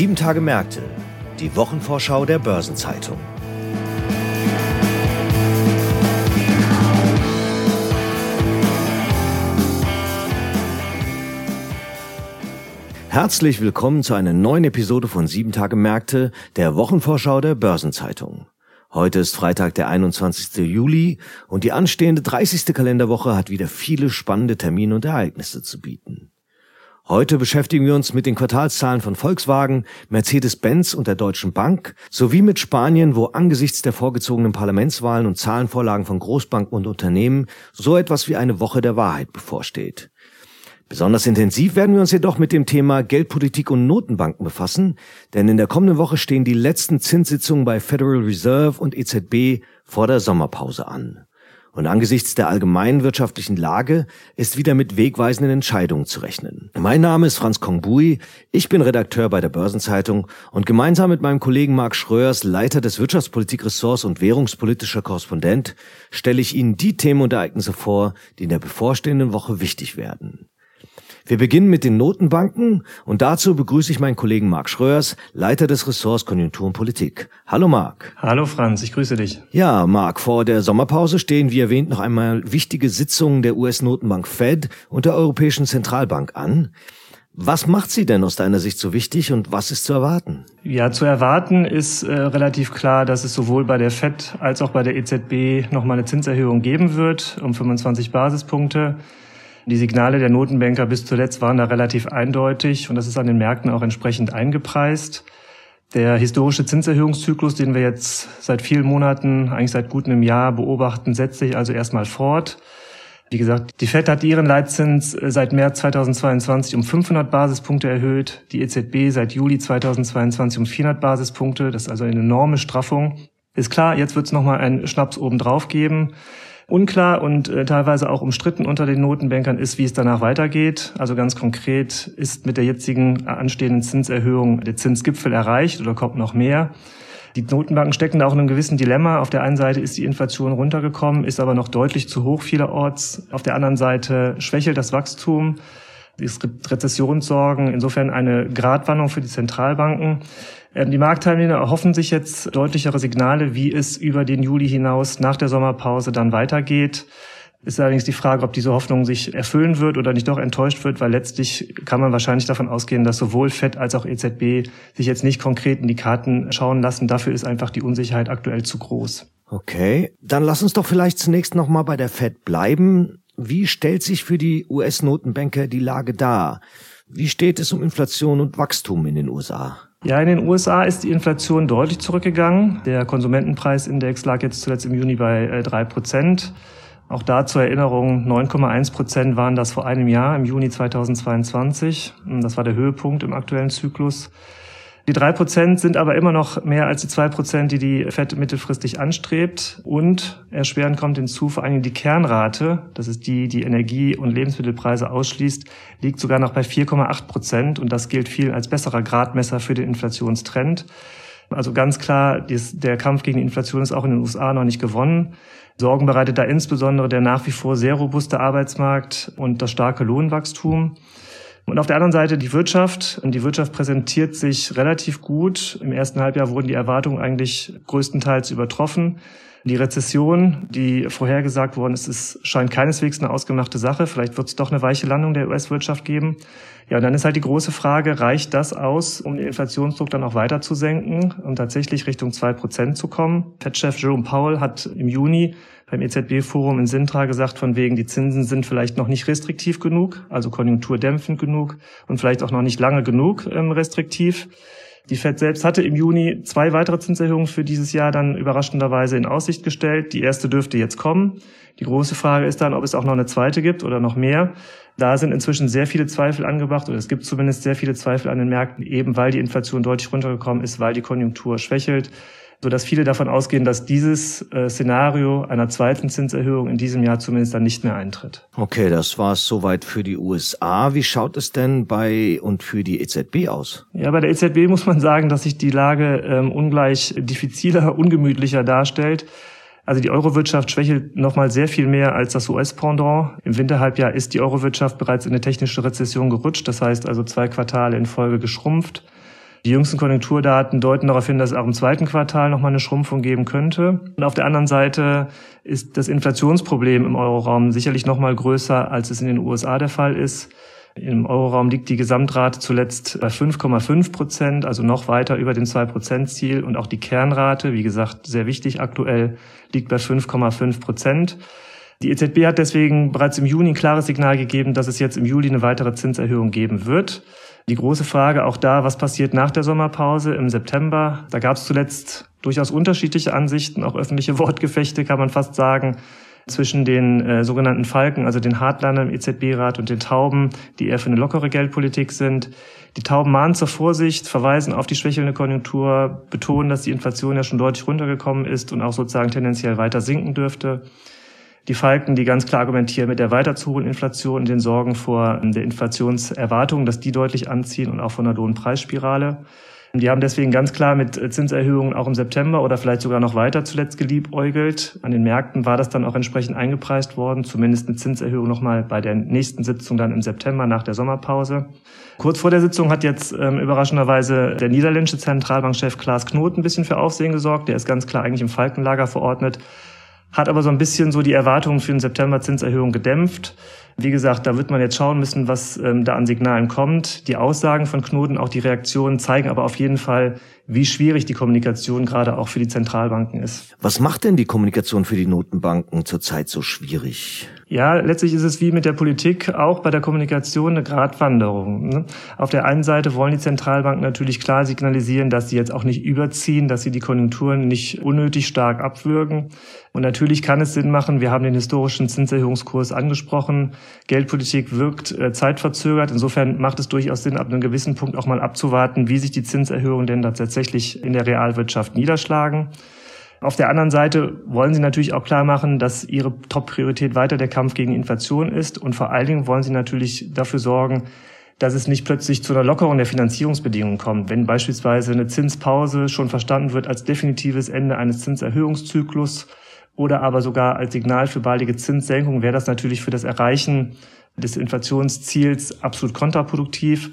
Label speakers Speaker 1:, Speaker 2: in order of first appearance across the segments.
Speaker 1: Sieben Tage Märkte, die Wochenvorschau der Börsenzeitung. Herzlich willkommen zu einer neuen Episode von Sieben Tage Märkte, der Wochenvorschau der Börsenzeitung. Heute ist Freitag, der 21. Juli und die anstehende 30. Kalenderwoche hat wieder viele spannende Termine und Ereignisse zu bieten. Heute beschäftigen wir uns mit den Quartalszahlen von Volkswagen, Mercedes-Benz und der Deutschen Bank sowie mit Spanien, wo angesichts der vorgezogenen Parlamentswahlen und Zahlenvorlagen von Großbanken und Unternehmen so etwas wie eine Woche der Wahrheit bevorsteht. Besonders intensiv werden wir uns jedoch mit dem Thema Geldpolitik und Notenbanken befassen, denn in der kommenden Woche stehen die letzten Zinssitzungen bei Federal Reserve und EZB vor der Sommerpause an. Und angesichts der allgemeinen wirtschaftlichen Lage ist wieder mit wegweisenden Entscheidungen zu rechnen. Mein Name ist Franz Kongbui, ich bin Redakteur bei der Börsenzeitung und gemeinsam mit meinem Kollegen Marc Schröers, Leiter des Wirtschaftspolitikressorts und währungspolitischer Korrespondent, stelle ich Ihnen die Themen und Ereignisse vor, die in der bevorstehenden Woche wichtig werden. Wir beginnen mit den Notenbanken und dazu begrüße ich meinen Kollegen Marc Schröers, Leiter des Ressorts Konjunktur und Politik. Hallo Marc.
Speaker 2: Hallo Franz, ich grüße dich.
Speaker 1: Ja, Marc, vor der Sommerpause stehen wie erwähnt noch einmal wichtige Sitzungen der US-Notenbank Fed und der Europäischen Zentralbank an. Was macht sie denn aus deiner Sicht so wichtig und was ist zu erwarten?
Speaker 2: Ja, zu erwarten ist äh, relativ klar, dass es sowohl bei der Fed als auch bei der EZB nochmal eine Zinserhöhung geben wird, um 25 Basispunkte. Die Signale der Notenbanker bis zuletzt waren da relativ eindeutig und das ist an den Märkten auch entsprechend eingepreist. Der historische Zinserhöhungszyklus, den wir jetzt seit vielen Monaten, eigentlich seit gut einem Jahr beobachten, setzt sich also erstmal fort. Wie gesagt, die Fed hat ihren Leitzins seit März 2022 um 500 Basispunkte erhöht, die EZB seit Juli 2022 um 400 Basispunkte. Das ist also eine enorme Straffung. Ist klar, jetzt wird es nochmal einen Schnaps obendrauf geben. Unklar und äh, teilweise auch umstritten unter den Notenbankern ist, wie es danach weitergeht. Also ganz konkret ist mit der jetzigen anstehenden Zinserhöhung der Zinsgipfel erreicht oder kommt noch mehr. Die Notenbanken stecken da auch in einem gewissen Dilemma. Auf der einen Seite ist die Inflation runtergekommen, ist aber noch deutlich zu hoch vielerorts. Auf der anderen Seite schwächelt das Wachstum. Es gibt Rezessionssorgen, insofern eine Gratwanderung für die Zentralbanken. Ähm, die Marktteilnehmer erhoffen sich jetzt deutlichere Signale, wie es über den Juli hinaus nach der Sommerpause dann weitergeht. Ist allerdings die Frage, ob diese Hoffnung sich erfüllen wird oder nicht doch enttäuscht wird, weil letztlich kann man wahrscheinlich davon ausgehen, dass sowohl FED als auch EZB sich jetzt nicht konkret in die Karten schauen lassen. Dafür ist einfach die Unsicherheit aktuell zu groß.
Speaker 1: Okay, dann lass uns doch vielleicht zunächst nochmal bei der FED bleiben. Wie stellt sich für die US-Notenbanker die Lage dar? Wie steht es um Inflation und Wachstum in den USA?
Speaker 2: Ja, in den USA ist die Inflation deutlich zurückgegangen. Der Konsumentenpreisindex lag jetzt zuletzt im Juni bei drei Prozent. Auch da zur Erinnerung, 9,1 Prozent waren das vor einem Jahr, im Juni 2022. Das war der Höhepunkt im aktuellen Zyklus. Die drei Prozent sind aber immer noch mehr als die zwei Prozent, die die FED mittelfristig anstrebt. Und erschwerend kommt hinzu, vor allem die Kernrate, das ist die, die Energie- und Lebensmittelpreise ausschließt, liegt sogar noch bei 4,8 Prozent. Und das gilt viel als besserer Gradmesser für den Inflationstrend. Also ganz klar, der Kampf gegen die Inflation ist auch in den USA noch nicht gewonnen. Sorgen bereitet da insbesondere der nach wie vor sehr robuste Arbeitsmarkt und das starke Lohnwachstum. Und auf der anderen Seite die Wirtschaft. Und die Wirtschaft präsentiert sich relativ gut. Im ersten Halbjahr wurden die Erwartungen eigentlich größtenteils übertroffen. Die Rezession, die vorhergesagt worden ist, ist scheint keineswegs eine ausgemachte Sache. Vielleicht wird es doch eine weiche Landung der US-Wirtschaft geben. Ja, und dann ist halt die große Frage, reicht das aus, um den Inflationsdruck dann auch weiter zu senken und tatsächlich Richtung zwei Prozent zu kommen? Fed-Chef Jerome Powell hat im Juni beim EZB-Forum in Sintra gesagt, von wegen, die Zinsen sind vielleicht noch nicht restriktiv genug, also konjunkturdämpfend genug und vielleicht auch noch nicht lange genug ähm, restriktiv. Die Fed selbst hatte im Juni zwei weitere Zinserhöhungen für dieses Jahr dann überraschenderweise in Aussicht gestellt. Die erste dürfte jetzt kommen. Die große Frage ist dann, ob es auch noch eine zweite gibt oder noch mehr. Da sind inzwischen sehr viele Zweifel angebracht oder es gibt zumindest sehr viele Zweifel an den Märkten, eben weil die Inflation deutlich runtergekommen ist, weil die Konjunktur schwächelt so dass viele davon ausgehen, dass dieses äh, Szenario einer zweiten Zinserhöhung in diesem Jahr zumindest dann nicht mehr eintritt.
Speaker 1: Okay, das war es soweit für die USA. Wie schaut es denn bei und für die EZB aus?
Speaker 2: Ja, bei der EZB muss man sagen, dass sich die Lage ähm, ungleich diffiziler, ungemütlicher darstellt. Also die Eurowirtschaft schwächelt nochmal sehr viel mehr als das US-Pendant. Im Winterhalbjahr ist die Eurowirtschaft bereits in eine technische Rezession gerutscht, das heißt also zwei Quartale in Folge geschrumpft. Die jüngsten Konjunkturdaten deuten darauf hin, dass es auch im zweiten Quartal nochmal eine Schrumpfung geben könnte. Und auf der anderen Seite ist das Inflationsproblem im Euroraum sicherlich nochmal größer, als es in den USA der Fall ist. Im Euroraum liegt die Gesamtrate zuletzt bei 5,5 Prozent, also noch weiter über dem 2-Prozent-Ziel. Und auch die Kernrate, wie gesagt, sehr wichtig aktuell, liegt bei 5,5 Prozent. Die EZB hat deswegen bereits im Juni ein klares Signal gegeben, dass es jetzt im Juli eine weitere Zinserhöhung geben wird. Die große Frage auch da, was passiert nach der Sommerpause im September? Da gab es zuletzt durchaus unterschiedliche Ansichten, auch öffentliche Wortgefechte, kann man fast sagen, zwischen den äh, sogenannten Falken, also den Hardlinern im EZB-Rat und den Tauben, die eher für eine lockere Geldpolitik sind. Die Tauben mahnen zur Vorsicht, verweisen auf die schwächelnde Konjunktur, betonen, dass die Inflation ja schon deutlich runtergekommen ist und auch sozusagen tendenziell weiter sinken dürfte. Die Falken, die ganz klar argumentieren mit der weiter zu hohen Inflation und den Sorgen vor der Inflationserwartung, dass die deutlich anziehen und auch von der Lohnpreisspirale. Die haben deswegen ganz klar mit Zinserhöhungen auch im September oder vielleicht sogar noch weiter zuletzt geliebäugelt. An den Märkten war das dann auch entsprechend eingepreist worden, zumindest eine Zinserhöhung nochmal bei der nächsten Sitzung dann im September nach der Sommerpause. Kurz vor der Sitzung hat jetzt ähm, überraschenderweise der niederländische Zentralbankchef Klaas Knot ein bisschen für Aufsehen gesorgt. Der ist ganz klar eigentlich im Falkenlager verordnet hat aber so ein bisschen so die Erwartungen für den September Zinserhöhung gedämpft. Wie gesagt, da wird man jetzt schauen müssen, was ähm, da an Signalen kommt. Die Aussagen von Knoten, auch die Reaktionen zeigen aber auf jeden Fall, wie schwierig die Kommunikation gerade auch für die Zentralbanken ist.
Speaker 1: Was macht denn die Kommunikation für die Notenbanken zurzeit so schwierig?
Speaker 2: Ja, letztlich ist es wie mit der Politik auch bei der Kommunikation eine Gratwanderung. Ne? Auf der einen Seite wollen die Zentralbanken natürlich klar signalisieren, dass sie jetzt auch nicht überziehen, dass sie die Konjunkturen nicht unnötig stark abwürgen. Und natürlich kann es Sinn machen, wir haben den historischen Zinserhöhungskurs angesprochen, Geldpolitik wirkt äh, zeitverzögert. Insofern macht es durchaus Sinn, ab einem gewissen Punkt auch mal abzuwarten, wie sich die Zinserhöhungen denn da tatsächlich in der Realwirtschaft niederschlagen. Auf der anderen Seite wollen sie natürlich auch klar machen, dass ihre Top-Priorität weiter der Kampf gegen Inflation ist. Und vor allen Dingen wollen sie natürlich dafür sorgen, dass es nicht plötzlich zu einer Lockerung der Finanzierungsbedingungen kommt. Wenn beispielsweise eine Zinspause schon verstanden wird als definitives Ende eines Zinserhöhungszyklus oder aber sogar als Signal für baldige Zinssenkung, wäre das natürlich für das Erreichen des Inflationsziels absolut kontraproduktiv.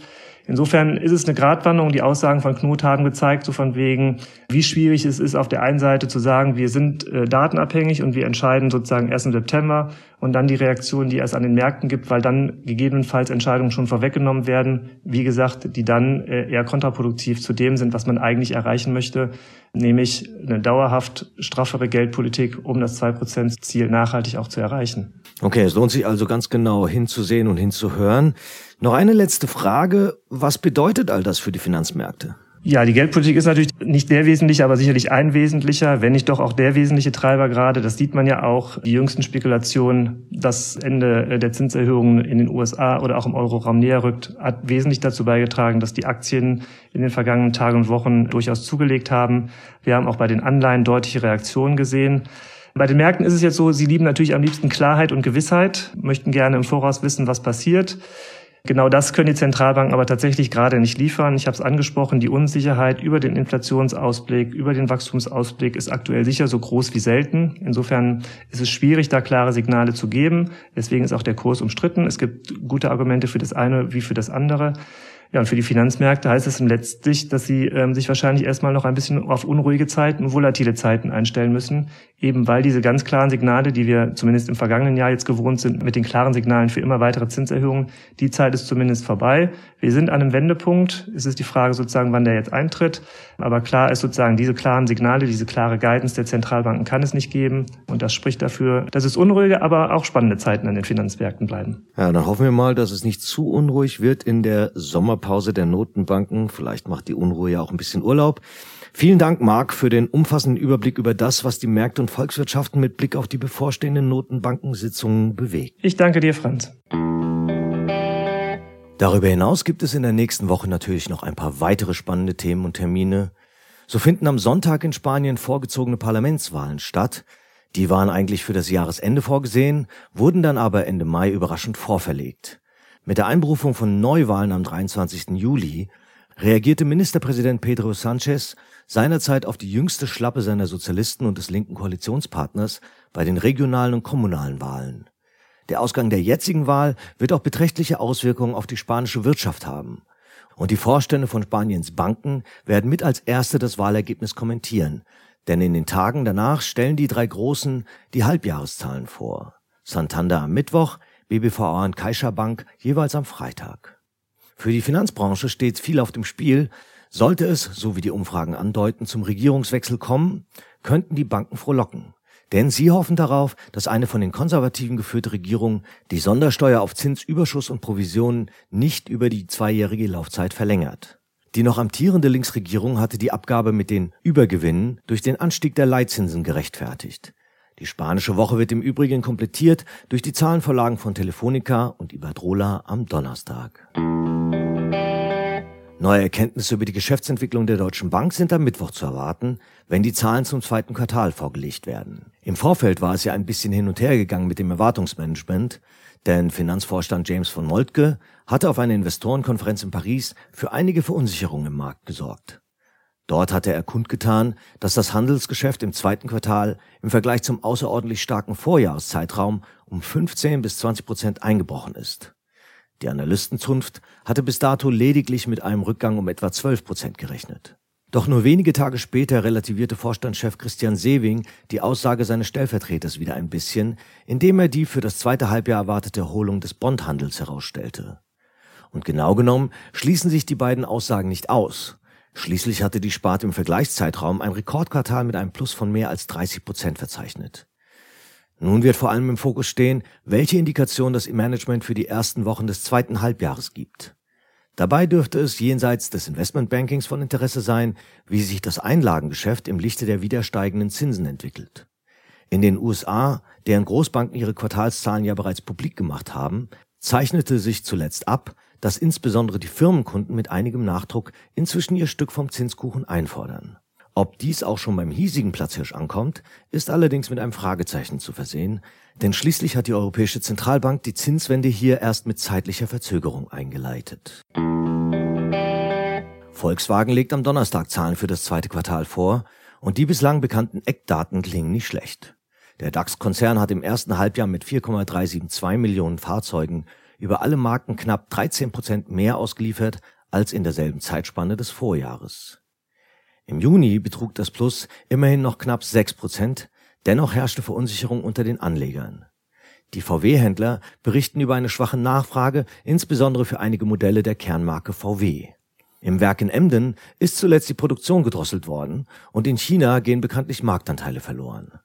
Speaker 2: Insofern ist es eine Gratwanderung. Die Aussagen von Knut haben gezeigt, so von wegen, wie schwierig es ist, auf der einen Seite zu sagen, wir sind äh, datenabhängig und wir entscheiden sozusagen erst im September und dann die Reaktion, die es an den Märkten gibt, weil dann gegebenenfalls Entscheidungen schon vorweggenommen werden, wie gesagt, die dann äh, eher kontraproduktiv zu dem sind, was man eigentlich erreichen möchte, nämlich eine dauerhaft straffere Geldpolitik, um das 2%-Ziel nachhaltig auch zu erreichen.
Speaker 1: Okay, es lohnt sich also ganz genau hinzusehen und hinzuhören. Noch eine letzte Frage. Was bedeutet all das für die Finanzmärkte?
Speaker 2: Ja, die Geldpolitik ist natürlich nicht der wesentliche, aber sicherlich ein wesentlicher, wenn nicht doch auch der wesentliche Treiber gerade. Das sieht man ja auch. Die jüngsten Spekulationen, das Ende der Zinserhöhungen in den USA oder auch im Euroraum näher rückt, hat wesentlich dazu beigetragen, dass die Aktien in den vergangenen Tagen und Wochen durchaus zugelegt haben. Wir haben auch bei den Anleihen deutliche Reaktionen gesehen. Bei den Märkten ist es jetzt so, sie lieben natürlich am liebsten Klarheit und Gewissheit, möchten gerne im Voraus wissen, was passiert. Genau das können die Zentralbanken aber tatsächlich gerade nicht liefern. Ich habe es angesprochen, die Unsicherheit über den Inflationsausblick, über den Wachstumsausblick ist aktuell sicher so groß wie selten. Insofern ist es schwierig, da klare Signale zu geben. Deswegen ist auch der Kurs umstritten. Es gibt gute Argumente für das eine wie für das andere. Ja, und für die Finanzmärkte heißt es letztlich, dass sie ähm, sich wahrscheinlich erstmal noch ein bisschen auf unruhige Zeiten volatile Zeiten einstellen müssen, eben weil diese ganz klaren Signale, die wir zumindest im vergangenen Jahr jetzt gewohnt sind, mit den klaren Signalen für immer weitere Zinserhöhungen, die Zeit ist zumindest vorbei. Wir sind an einem Wendepunkt. Es ist die Frage sozusagen, wann der jetzt eintritt. Aber klar ist sozusagen, diese klaren Signale, diese klare Guidance der Zentralbanken kann es nicht geben. Und das spricht dafür, dass es unruhige, aber auch spannende Zeiten an den Finanzmärkten bleiben.
Speaker 1: Ja, dann hoffen wir mal, dass es nicht zu unruhig wird in der Sommer Sommerpause der Notenbanken. Vielleicht macht die Unruhe ja auch ein bisschen Urlaub. Vielen Dank, Marc, für den umfassenden Überblick über das, was die Märkte und Volkswirtschaften mit Blick auf die bevorstehenden Notenbankensitzungen bewegt.
Speaker 2: Ich danke dir, Franz.
Speaker 1: Darüber hinaus gibt es in der nächsten Woche natürlich noch ein paar weitere spannende Themen und Termine. So finden am Sonntag in Spanien vorgezogene Parlamentswahlen statt. Die waren eigentlich für das Jahresende vorgesehen, wurden dann aber Ende Mai überraschend vorverlegt. Mit der Einberufung von Neuwahlen am 23. Juli reagierte Ministerpräsident Pedro Sanchez seinerzeit auf die jüngste Schlappe seiner Sozialisten und des linken Koalitionspartners bei den regionalen und kommunalen Wahlen. Der Ausgang der jetzigen Wahl wird auch beträchtliche Auswirkungen auf die spanische Wirtschaft haben. Und die Vorstände von Spaniens Banken werden mit als Erste das Wahlergebnis kommentieren, denn in den Tagen danach stellen die drei Großen die Halbjahreszahlen vor. Santander am Mittwoch, BBVA und CaixaBank jeweils am Freitag. Für die Finanzbranche steht viel auf dem Spiel. Sollte es, so wie die Umfragen andeuten, zum Regierungswechsel kommen, könnten die Banken frohlocken. Denn sie hoffen darauf, dass eine von den Konservativen geführte Regierung die Sondersteuer auf Zinsüberschuss und Provisionen nicht über die zweijährige Laufzeit verlängert. Die noch amtierende Linksregierung hatte die Abgabe mit den Übergewinnen durch den Anstieg der Leitzinsen gerechtfertigt. Die spanische Woche wird im Übrigen komplettiert durch die Zahlenvorlagen von Telefonica und Iberdrola am Donnerstag. Neue Erkenntnisse über die Geschäftsentwicklung der Deutschen Bank sind am Mittwoch zu erwarten, wenn die Zahlen zum zweiten Quartal vorgelegt werden. Im Vorfeld war es ja ein bisschen hin und her gegangen mit dem Erwartungsmanagement, denn Finanzvorstand James von Moltke hatte auf einer Investorenkonferenz in Paris für einige Verunsicherungen im Markt gesorgt. Dort hatte er kundgetan, dass das Handelsgeschäft im zweiten Quartal im Vergleich zum außerordentlich starken Vorjahreszeitraum um 15 bis 20 Prozent eingebrochen ist. Die Analystenzunft hatte bis dato lediglich mit einem Rückgang um etwa 12 Prozent gerechnet. Doch nur wenige Tage später relativierte Vorstandschef Christian Sewing die Aussage seines Stellvertreters wieder ein bisschen, indem er die für das zweite Halbjahr erwartete Erholung des Bondhandels herausstellte. Und genau genommen schließen sich die beiden Aussagen nicht aus. Schließlich hatte die Sparte im Vergleichszeitraum ein Rekordquartal mit einem Plus von mehr als 30 Prozent verzeichnet. Nun wird vor allem im Fokus stehen, welche Indikation das Management für die ersten Wochen des zweiten Halbjahres gibt. Dabei dürfte es jenseits des Investmentbankings von Interesse sein, wie sich das Einlagengeschäft im Lichte der wieder steigenden Zinsen entwickelt. In den USA, deren Großbanken ihre Quartalszahlen ja bereits publik gemacht haben, zeichnete sich zuletzt ab, dass insbesondere die Firmenkunden mit einigem Nachdruck inzwischen ihr Stück vom Zinskuchen einfordern. Ob dies auch schon beim hiesigen Platzhirsch ankommt, ist allerdings mit einem Fragezeichen zu versehen, denn schließlich hat die Europäische Zentralbank die Zinswende hier erst mit zeitlicher Verzögerung eingeleitet. Volkswagen legt am Donnerstag Zahlen für das zweite Quartal vor und die bislang bekannten Eckdaten klingen nicht schlecht. Der DAX-Konzern hat im ersten Halbjahr mit 4,372 Millionen Fahrzeugen über alle Marken knapp 13 Prozent mehr ausgeliefert als in derselben Zeitspanne des Vorjahres. Im Juni betrug das Plus immerhin noch knapp sechs Prozent, dennoch herrschte Verunsicherung unter den Anlegern. Die VW-Händler berichten über eine schwache Nachfrage, insbesondere für einige Modelle der Kernmarke VW. Im Werk in Emden ist zuletzt die Produktion gedrosselt worden und in China gehen bekanntlich Marktanteile verloren.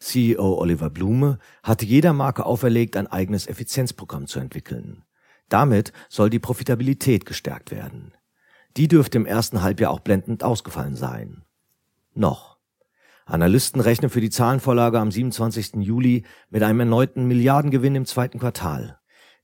Speaker 1: CEO Oliver Blume hatte jeder Marke auferlegt, ein eigenes Effizienzprogramm zu entwickeln. Damit soll die Profitabilität gestärkt werden. Die dürfte im ersten Halbjahr auch blendend ausgefallen sein. Noch. Analysten rechnen für die Zahlenvorlage am 27. Juli mit einem erneuten Milliardengewinn im zweiten Quartal.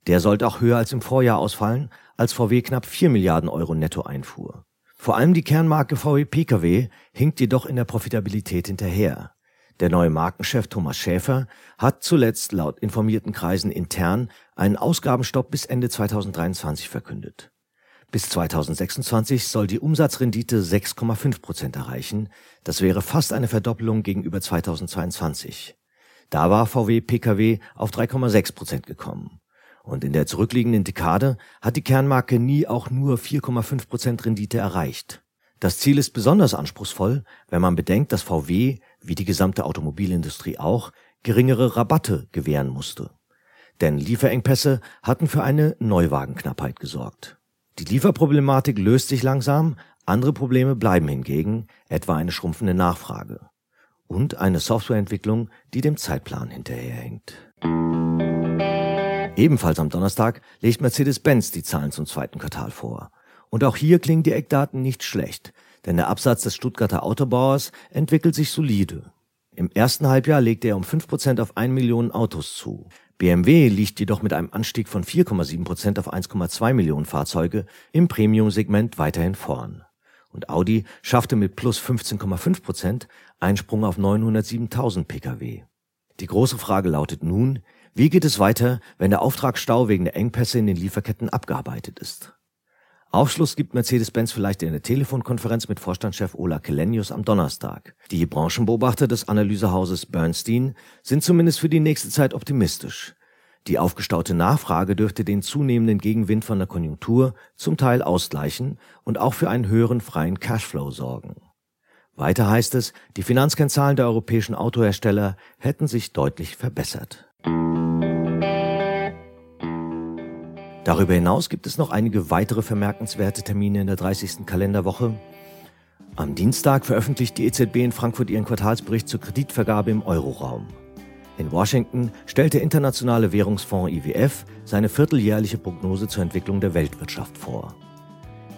Speaker 1: Der sollte auch höher als im Vorjahr ausfallen, als VW knapp 4 Milliarden Euro netto einfuhr. Vor allem die Kernmarke VW Pkw hinkt jedoch in der Profitabilität hinterher. Der neue Markenchef Thomas Schäfer hat zuletzt laut informierten Kreisen intern einen Ausgabenstopp bis Ende 2023 verkündet. Bis 2026 soll die Umsatzrendite 6,5 Prozent erreichen. Das wäre fast eine Verdoppelung gegenüber 2022. Da war VW Pkw auf 3,6 Prozent gekommen. Und in der zurückliegenden Dekade hat die Kernmarke nie auch nur 4,5 Prozent Rendite erreicht. Das Ziel ist besonders anspruchsvoll, wenn man bedenkt, dass VW, wie die gesamte Automobilindustrie auch, geringere Rabatte gewähren musste. Denn Lieferengpässe hatten für eine Neuwagenknappheit gesorgt. Die Lieferproblematik löst sich langsam, andere Probleme bleiben hingegen, etwa eine schrumpfende Nachfrage und eine Softwareentwicklung, die dem Zeitplan hinterherhängt. Ebenfalls am Donnerstag legt Mercedes-Benz die Zahlen zum zweiten Quartal vor. Und auch hier klingen die Eckdaten nicht schlecht, denn der Absatz des Stuttgarter Autobauers entwickelt sich solide. Im ersten Halbjahr legte er um 5% auf 1 Million Autos zu. BMW liegt jedoch mit einem Anstieg von 4,7 Prozent auf 1,2 Millionen Fahrzeuge im Premium-Segment weiterhin vorn. Und Audi schaffte mit plus 15,5 Prozent einen Sprung auf 907.000 Pkw. Die große Frage lautet nun, wie geht es weiter, wenn der Auftragsstau wegen der Engpässe in den Lieferketten abgearbeitet ist? Aufschluss gibt Mercedes-Benz vielleicht in der Telefonkonferenz mit Vorstandschef Ola Kelenius am Donnerstag. Die Branchenbeobachter des Analysehauses Bernstein sind zumindest für die nächste Zeit optimistisch. Die aufgestaute Nachfrage dürfte den zunehmenden Gegenwind von der Konjunktur zum Teil ausgleichen und auch für einen höheren freien Cashflow sorgen. Weiter heißt es, die Finanzkennzahlen der europäischen Autohersteller hätten sich deutlich verbessert. Darüber hinaus gibt es noch einige weitere vermerkenswerte Termine in der 30. Kalenderwoche. Am Dienstag veröffentlicht die EZB in Frankfurt ihren Quartalsbericht zur Kreditvergabe im Euroraum. In Washington stellt der Internationale Währungsfonds IWF seine vierteljährliche Prognose zur Entwicklung der Weltwirtschaft vor.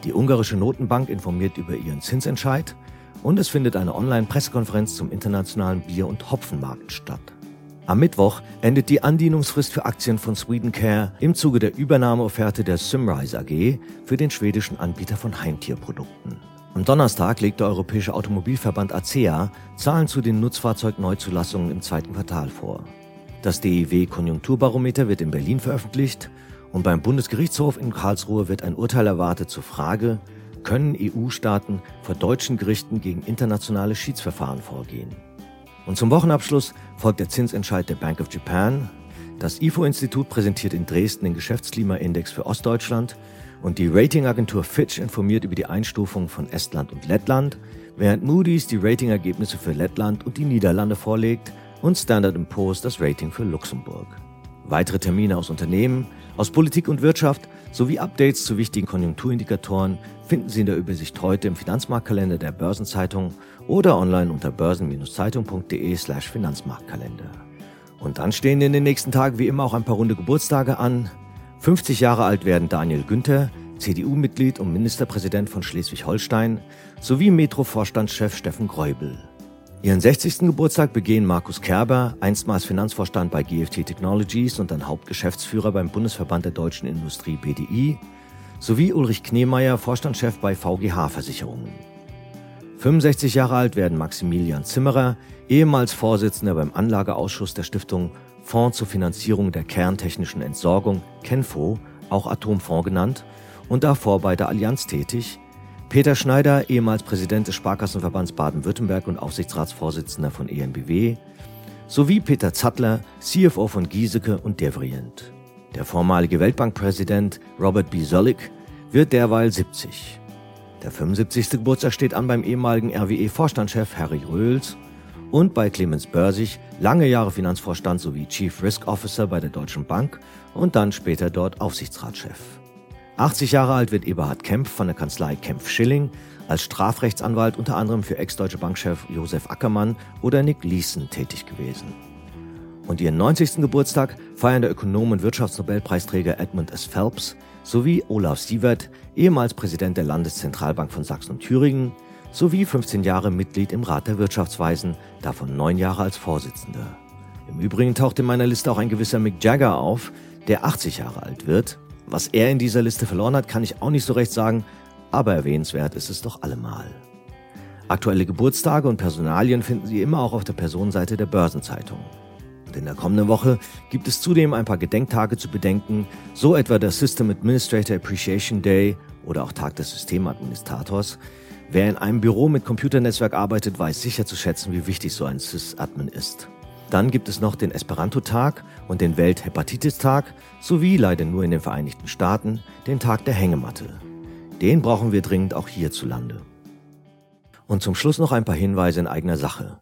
Speaker 1: Die ungarische Notenbank informiert über ihren Zinsentscheid und es findet eine Online-Pressekonferenz zum internationalen Bier- und Hopfenmarkt statt. Am Mittwoch endet die Andienungsfrist für Aktien von Swedencare im Zuge der Übernahmeofferte der Symrise AG für den schwedischen Anbieter von Heimtierprodukten. Am Donnerstag legt der Europäische Automobilverband ACEA Zahlen zu den Nutzfahrzeugneuzulassungen im zweiten Quartal vor. Das DIW Konjunkturbarometer wird in Berlin veröffentlicht und beim Bundesgerichtshof in Karlsruhe wird ein Urteil erwartet zur Frage, können EU-Staaten vor deutschen Gerichten gegen internationale Schiedsverfahren vorgehen. Und zum Wochenabschluss folgt der Zinsentscheid der Bank of Japan. Das IFO-Institut präsentiert in Dresden den Geschäftsklimaindex für Ostdeutschland und die Ratingagentur Fitch informiert über die Einstufung von Estland und Lettland, während Moody's die Ratingergebnisse für Lettland und die Niederlande vorlegt und Standard Poor's das Rating für Luxemburg. Weitere Termine aus Unternehmen, aus Politik und Wirtschaft sowie Updates zu wichtigen Konjunkturindikatoren finden Sie in der Übersicht heute im Finanzmarktkalender der Börsenzeitung oder online unter börsen-zeitung.de/slash Finanzmarktkalender. Und dann stehen in den nächsten Tagen wie immer auch ein paar runde Geburtstage an. 50 Jahre alt werden Daniel Günther, CDU-Mitglied und Ministerpräsident von Schleswig-Holstein, sowie Metro-Vorstandschef Steffen Gräubel. Ihren 60. Geburtstag begehen Markus Kerber, einstmals Finanzvorstand bei GFT Technologies und dann Hauptgeschäftsführer beim Bundesverband der deutschen Industrie BDI, sowie Ulrich Knemeyer, Vorstandschef bei VGH Versicherungen. 65 Jahre alt werden Maximilian Zimmerer, ehemals Vorsitzender beim Anlageausschuss der Stiftung Fonds zur Finanzierung der kerntechnischen Entsorgung, KENFO, auch Atomfonds genannt, und davor bei der Allianz tätig, Peter Schneider, ehemals Präsident des Sparkassenverbands Baden-Württemberg und Aufsichtsratsvorsitzender von ENBW, sowie Peter Zattler, CFO von Giesecke und Devrient. Der vormalige Weltbankpräsident Robert B. Zoellick wird derweil 70. Der 75. Geburtstag steht an beim ehemaligen RWE-Vorstandschef Harry Röhls und bei Clemens Börsig, lange Jahre Finanzvorstand sowie Chief Risk Officer bei der Deutschen Bank und dann später dort Aufsichtsratschef. 80 Jahre alt wird Eberhard Kempf von der Kanzlei Kempf Schilling, als Strafrechtsanwalt unter anderem für Ex-Deutsche Bankchef Josef Ackermann oder Nick Leeson tätig gewesen. Und ihren 90. Geburtstag feiern der Ökonom und Wirtschaftsnobelpreisträger Edmund S. Phelps sowie Olaf Sievert, ehemals Präsident der Landeszentralbank von Sachsen und Thüringen, sowie 15 Jahre Mitglied im Rat der Wirtschaftsweisen, davon 9 Jahre als Vorsitzender. Im Übrigen taucht in meiner Liste auch ein gewisser Mick Jagger auf, der 80 Jahre alt wird was er in dieser Liste verloren hat, kann ich auch nicht so recht sagen, aber erwähnenswert ist es doch allemal. Aktuelle Geburtstage und Personalien finden Sie immer auch auf der Personenseite der Börsenzeitung. Und in der kommenden Woche gibt es zudem ein paar Gedenktage zu bedenken, so etwa der System Administrator Appreciation Day oder auch Tag des Systemadministrators. Wer in einem Büro mit Computernetzwerk arbeitet, weiß sicher zu schätzen, wie wichtig so ein Sysadmin ist. Dann gibt es noch den Esperanto-Tag und den Welt-Hepatitis-Tag sowie leider nur in den Vereinigten Staaten den Tag der Hängematte. Den brauchen wir dringend auch hierzulande. Und zum Schluss noch ein paar Hinweise in eigener Sache.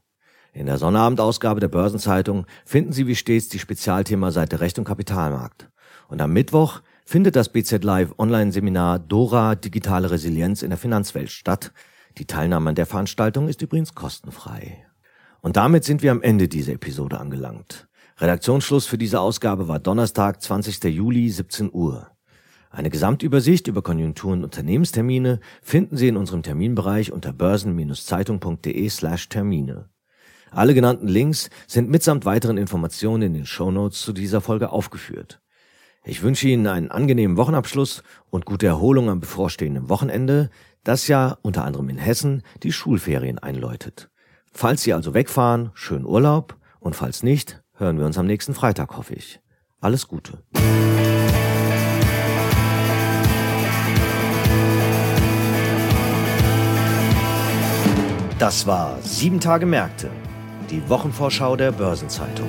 Speaker 1: In der Sonnabendausgabe der Börsenzeitung finden Sie wie stets die Spezialthema Seite Recht und Kapitalmarkt. Und am Mittwoch findet das BZ Live Online-Seminar Dora Digitale Resilienz in der Finanzwelt statt. Die Teilnahme an der Veranstaltung ist übrigens kostenfrei. Und damit sind wir am Ende dieser Episode angelangt. Redaktionsschluss für diese Ausgabe war Donnerstag, 20. Juli, 17 Uhr. Eine Gesamtübersicht über Konjunktur- und Unternehmenstermine finden Sie in unserem Terminbereich unter börsen-zeitung.de slash Termine. Alle genannten Links sind mitsamt weiteren Informationen in den Shownotes zu dieser Folge aufgeführt. Ich wünsche Ihnen einen angenehmen Wochenabschluss und gute Erholung am bevorstehenden Wochenende, das ja unter anderem in Hessen die Schulferien einläutet. Falls Sie also wegfahren, schönen Urlaub und falls nicht, hören wir uns am nächsten Freitag, hoffe ich. Alles Gute. Das war Sieben Tage Märkte, die Wochenvorschau der Börsenzeitung.